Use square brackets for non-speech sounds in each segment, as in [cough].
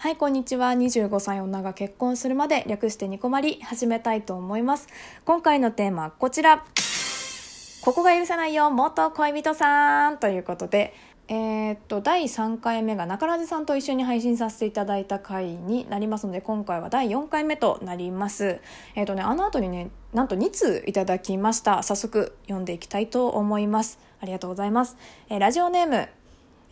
はい、こんにちは。25歳女が結婚するまで略してニコマリ始めたいと思います。今回のテーマはこちら。ここが許せないよ、元恋人さんということで、えー、っと、第3回目が中ラジさんと一緒に配信させていただいた回になりますので、今回は第4回目となります。えー、っとね、あの後にね、なんと2通いただきました。早速読んでいきたいと思います。ありがとうございます。えー、ラジオネーム、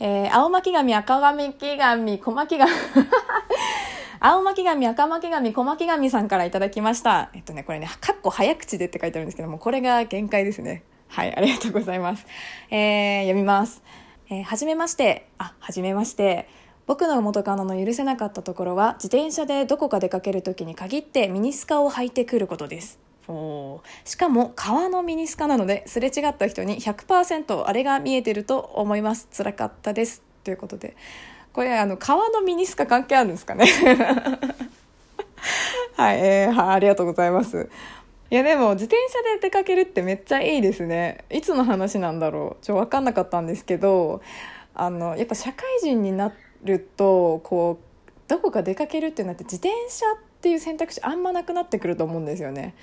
えー、青巻紙、赤巻紙、小巻紙。[laughs] 青巻紙、赤巻紙、小巻紙さんからいただきました。えっとね、これね、かっこ早口でって書いてあるんですけども、これが限界ですね。はい、ありがとうございます。えー、読みます。えー、はじめまして、あ、はじめまして。僕の元カノの許せなかったところは、自転車でどこか出かけるときに限ってミニスカを履いてくることです。しかも革のミニスカなのですれ違った人に100%あれが見えてると思います。辛かったです。ということで。これあの革のミニスカ関係あるんですかね？[laughs] はい、えー、はありがとうございます。いやでも自転車で出かけるってめっちゃいいですね。いつの話なんだろう？ちょ分かんなかったんですけどあのやっぱ社会人になるとこうどこか出かけるってなって自転車ってっていう選択肢あんまなくなってくると思うんですよね。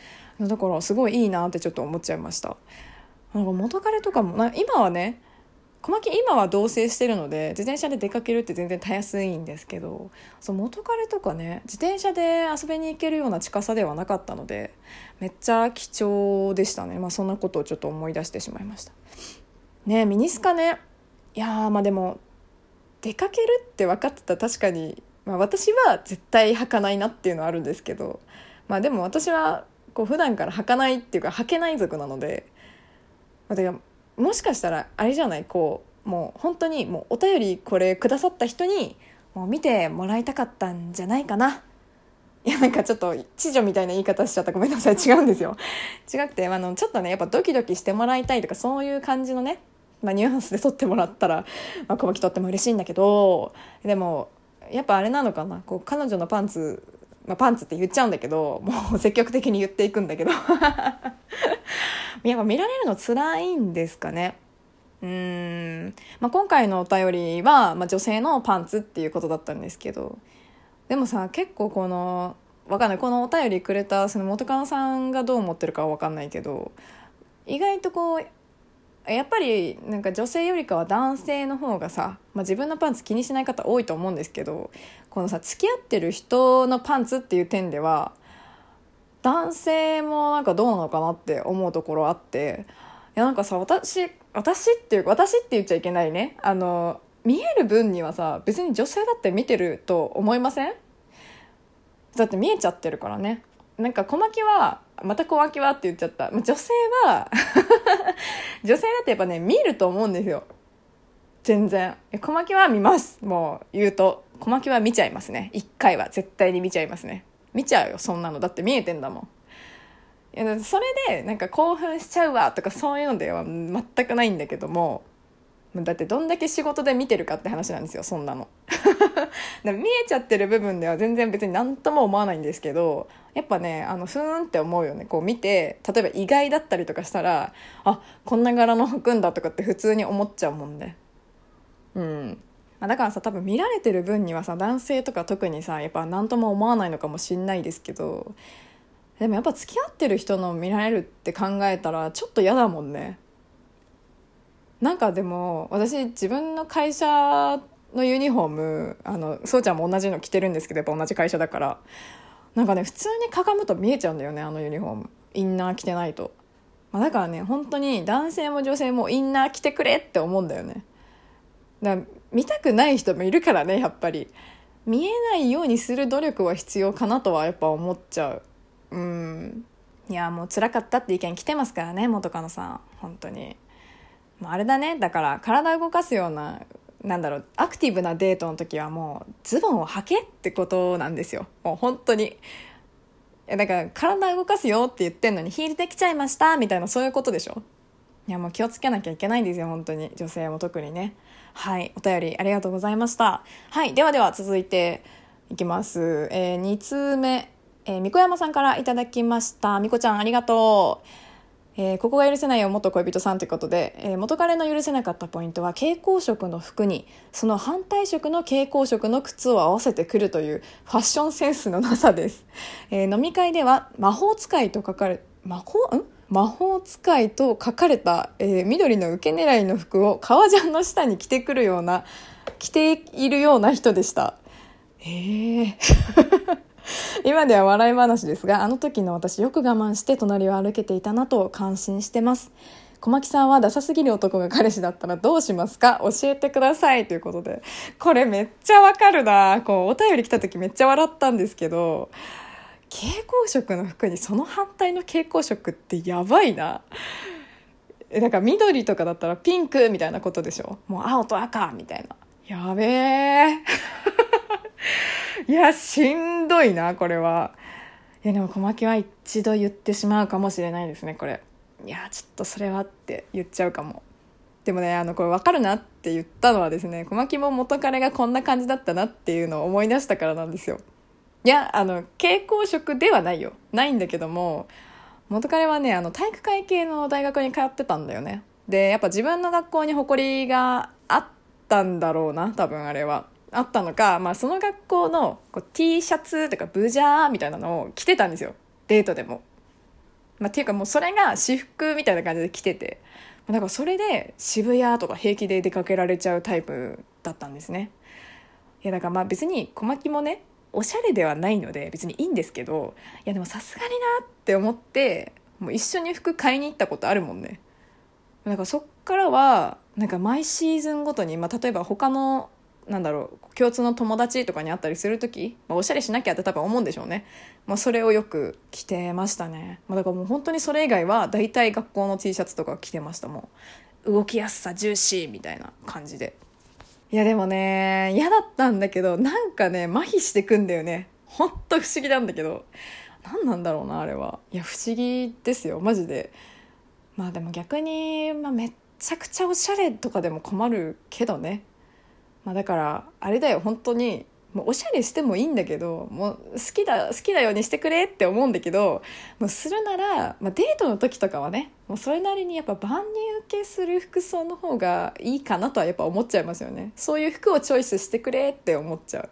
だからすごいいいなってちょっと思っちゃいました。なんか元彼とかもな今はね小牧今は同棲してるので自転車で出かけるって全然たやすいんですけどその元彼とかね自転車で遊びに行けるような近さではなかったのでめっちゃ貴重でしたね。まあそんなことをちょっと思い出してしまいました。ねミニスカね。いやまあでも出かけるって分かってた確かに、まあ、私は絶対履かないなっていうのはあるんですけどまあでも私はこう普段から履かないっていうか履けない族なので、まあ、もしかしたらあれじゃないこうもう本当にもうお便りこれくださった人にもう見てもらいたかったんじゃないかな。いやなんかちょっと知女みたいな言い方しちゃった。ごめんなさい。違うんですよ。違くてあのちょっとねやっぱドキドキしてもらいたいとかそういう感じのね、まあ、ニュアンスで撮ってもらったら、まあ、小牧撮っても嬉しいんだけどでもやっぱあれなのかな？こう彼女のパンツまあ、パンツって言っちゃうんだけどもう [laughs] 積極的に言っていくんだけど。[laughs] やっぱ見られるの辛いんですかね？うん、まあ、今回のお便りは、まあ、女性のパンツっていうことだったんですけど。でもさ結構このわかんない。このお便りくれたその元カノさんがどう思ってるかはわかんないけど意外とこうやっぱりなんか女性よりかは男性の方がさ、まあ、自分のパンツ気にしない方多いと思うんですけどこのさ付き合ってる人のパンツっていう点では男性もなんかどうなのかなって思うところあっていやなんかさ私私っていう私って言っちゃいけないね。あの見える分にはさ別に女性だって見てると思いません？だって見えちゃってるからね。なんか小牧はまた小牧はって言っちゃった。女性は [laughs] 女性だってやっぱね見ると思うんですよ。全然。小牧は見ます。もう言うと小牧は見ちゃいますね。一回は。絶対に見ちゃいますね。見ちゃうよそんなの。だって見えてんだもん。いやそれでなんか興奮しちゃうわとかそういうのでは全くないんだけどもだってどんだけ仕事で見てるかって話なんですよそんなの。[laughs] 見えちゃってる部分では全然別に何とも思わないんですけどやっぱねあのふーんって思うよね。こう見て例えば意外だったりとかしたらあこんな柄の服んだとかって普通に思っちゃうもんね。うん。まあ、だからさ多分見られてる分にはさ男性とか特にさやっぱ何とも思わないのかもしんないですけどでもやっぱ付き合ってる人の見られるって考えたらちょっと嫌だもんね。なんかでも私自分の会社のユニフォームあのそうちゃんも同じの着てるんですけどやっぱ同じ会社だから。なんかね普通にかがむと見えちゃうんだよねあのユニフォーム。インナー着てないと、まあ、だからね本当に男性も女性もインナー着てくれって思うんだよね。だから見たくない人もいるからねやっぱり。見えないようにする努力は必要かなとはやっぱ思っちゃう。うん。いやもう辛かったって意見来てますからね元カノさん。本当に。もうあれだね。だから体動かすようななんだろうアクティブなデートの時はもうズボンを履けってことなんですよ。もう本当に。だから体動かすよって言ってんのにヒールできちゃいましたみたいなそういうことでしょ。いやもう気をつけなきゃいけないんですよ本当に。女性も特にね。はいお便りありがとうございました。はいではでは続いていきます、えー、2通目、えー、みこ山さんからいただきました。みこちゃんありがとう。えー、ここが許せないよ元恋人さんということで、えー、元彼の許せなかったポイントは蛍光色の服にその反対色の蛍光色の靴を合わせてくるというファッションセンスのなさです、えー、飲み会では魔法使いと書かれ魔法？ん？魔法使いと書かれた、えー、緑の受け狙いの服を革ジャンの下に着てくるような着ているような人でした。へえ [laughs] 今では笑い話ですがあの時の私よく我慢して隣を歩けていたなと感心してます小牧さんはダサすぎる男が彼氏だったらどうしますか？教えてくださいということでこれめっちゃわかるなこうお便り来た時めっちゃ笑ったんですけど蛍光色の服にその反対の蛍光色ってやばいな。え、なんか緑とかだったらピンクみたいなことでしょ？もう青と赤みたいな。やべえ。いや、しんどいな、これは。いや、でも小牧は一度言ってしまうかもしれないですね、これ。いや、ちょっとそれはって言っちゃうかも。でもね、あの、これ分かるなって言ったのはですね、小牧も元彼がこんな感じだったなっていうのを思い出したからなんですよ。いや、あの、蛍光色ではないよ。ないんだけども、元彼はね、あの、体育会系の大学に通ってたんだよね。で、やっぱ自分の学校に誇りがあったんだろうな、多分あれは。あったのか、まあその学校のこう T シャツとかブジャーみたいなのを着てたんですよ。デートでも。まあっていうかもうそれが私服みたいな感じで着てて。だからそれで渋谷とか平気で出かけられちゃうタイプだったんですね。いやだからまあ別に小牧もねおしゃれではないので別にいいんですけどいやでもさすがになって思ってもう一緒に服買いに行ったことあるもんねだからそっからはなんか毎シーズンごとに、まあ、例えば他のなんだろう共通の友達とかに会ったりする時、まあ、おしゃれしなきゃって多分思うんでしょうね、まあ、それをよく着てましたね、まあ、だからもう本当にそれ以外は大体学校の T シャツとか着てましたもん動きやすさ重視みたいな感じでいやでもね、嫌だったんだけど、なんかね、麻痺してくんだよね。ほんと不思議なんだけど。何なんだろうな、あれは。いや、不思議ですよ、マジで。まあでも逆に、まあ、めっちゃくちゃおしゃれとかでも困るけどね。まあだから、あれだよ、本当に、もうおしゃれしてもいいんだけどもう好きだ好きなようにしてくれって思うんだけどもうするなら、まあ、デートの時とかはねもうそれなりにやっぱ万人受けする服装の方がいいかなとはやっぱ思っちゃいますよね。そういう服をチョイスしてくれって思っちゃう。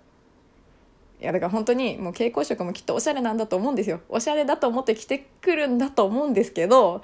いやだから本当にもう蛍光色もきっとおしゃれなんだと思うんですよ。おしゃれだと思って着てくるんだと思うんですけど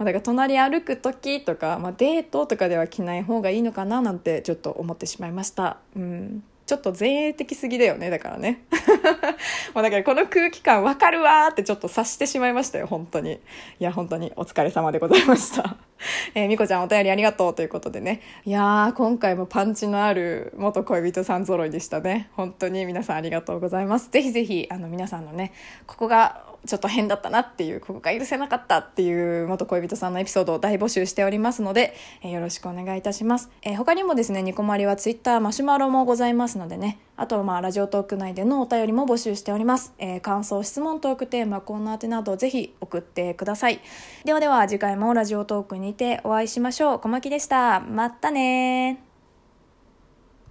まあ、だから隣歩く時とか、まあ、デートとかでは着ない方がいいのかななんてちょっと思ってしまいました。うんちょっと前衛的すぎだよね、だからね。[laughs] もうだからこの空気感わかるわーってちょっと察してしまいましたよ、本当に。いや、本当にお疲れ様でございました。[laughs] えー、みこちゃんお便りありがとうということでね。いやー、今回もパンチのある元恋人さん揃いでしたね。本当に皆さんありがとうございます。ぜひぜひ、あの皆さんのね、ここがちょっと変だったなっていう、ここが許せなかったっていう元恋人さんのエピソードを大募集しておりますので、えー、よろしくお願いいたします。えー、他にもですね、ニコマリはツイッターマシュマロもございますのでね、あとはまあラジオトーク内でのお便りも募集しております。えー、感想、質問、トークテーマ、コーナー宛てなどぜひ送ってください。ではでは次回もラジオトークにてお会いしましょう。小牧でした。またね